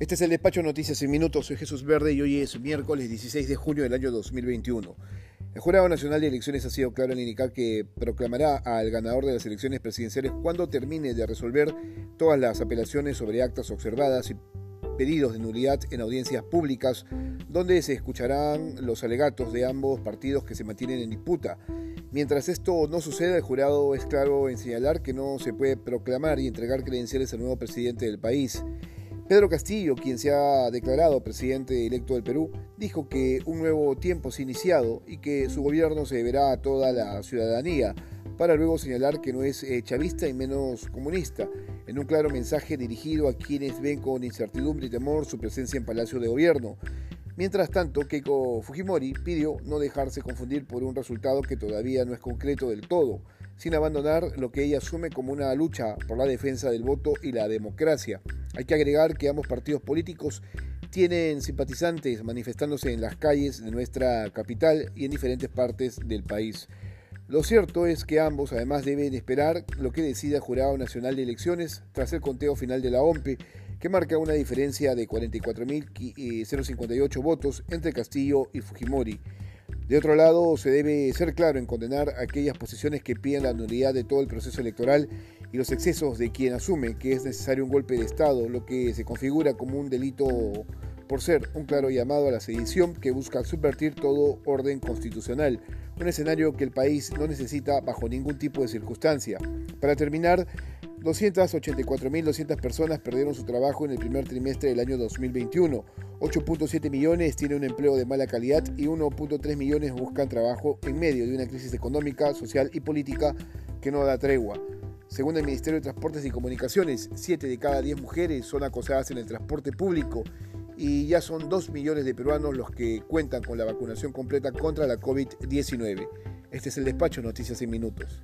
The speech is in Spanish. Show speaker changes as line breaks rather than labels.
Este es el despacho Noticias en Minutos. Soy Jesús Verde y hoy es miércoles 16 de junio del año 2021. El Jurado Nacional de Elecciones ha sido claro en indicar que proclamará al ganador de las elecciones presidenciales cuando termine de resolver todas las apelaciones sobre actas observadas y pedidos de nulidad en audiencias públicas, donde se escucharán los alegatos de ambos partidos que se mantienen en disputa. Mientras esto no suceda, el jurado es claro en señalar que no se puede proclamar y entregar credenciales al nuevo presidente del país. Pedro Castillo, quien se ha declarado presidente electo del Perú, dijo que un nuevo tiempo se ha iniciado y que su gobierno se deberá a toda la ciudadanía, para luego señalar que no es eh, chavista y menos comunista, en un claro mensaje dirigido a quienes ven con incertidumbre y temor su presencia en Palacio de Gobierno. Mientras tanto, Keiko Fujimori pidió no dejarse confundir por un resultado que todavía no es concreto del todo, sin abandonar lo que ella asume como una lucha por la defensa del voto y la democracia. Hay que agregar que ambos partidos políticos tienen simpatizantes manifestándose en las calles de nuestra capital y en diferentes partes del país. Lo cierto es que ambos además deben esperar lo que decida el Jurado Nacional de Elecciones tras el conteo final de la OMPE que marca una diferencia de 44.058 votos entre Castillo y Fujimori. De otro lado, se debe ser claro en condenar aquellas posiciones que piden la nulidad de todo el proceso electoral y los excesos de quien asume que es necesario un golpe de Estado, lo que se configura como un delito por ser un claro llamado a la sedición que busca subvertir todo orden constitucional, un escenario que el país no necesita bajo ningún tipo de circunstancia. Para terminar, 284.200 personas perdieron su trabajo en el primer trimestre del año 2021. 8.7 millones tienen un empleo de mala calidad y 1.3 millones buscan trabajo en medio de una crisis económica, social y política que no da tregua. Según el Ministerio de Transportes y Comunicaciones, 7 de cada 10 mujeres son acosadas en el transporte público y ya son 2 millones de peruanos los que cuentan con la vacunación completa contra la COVID-19. Este es el despacho Noticias en Minutos.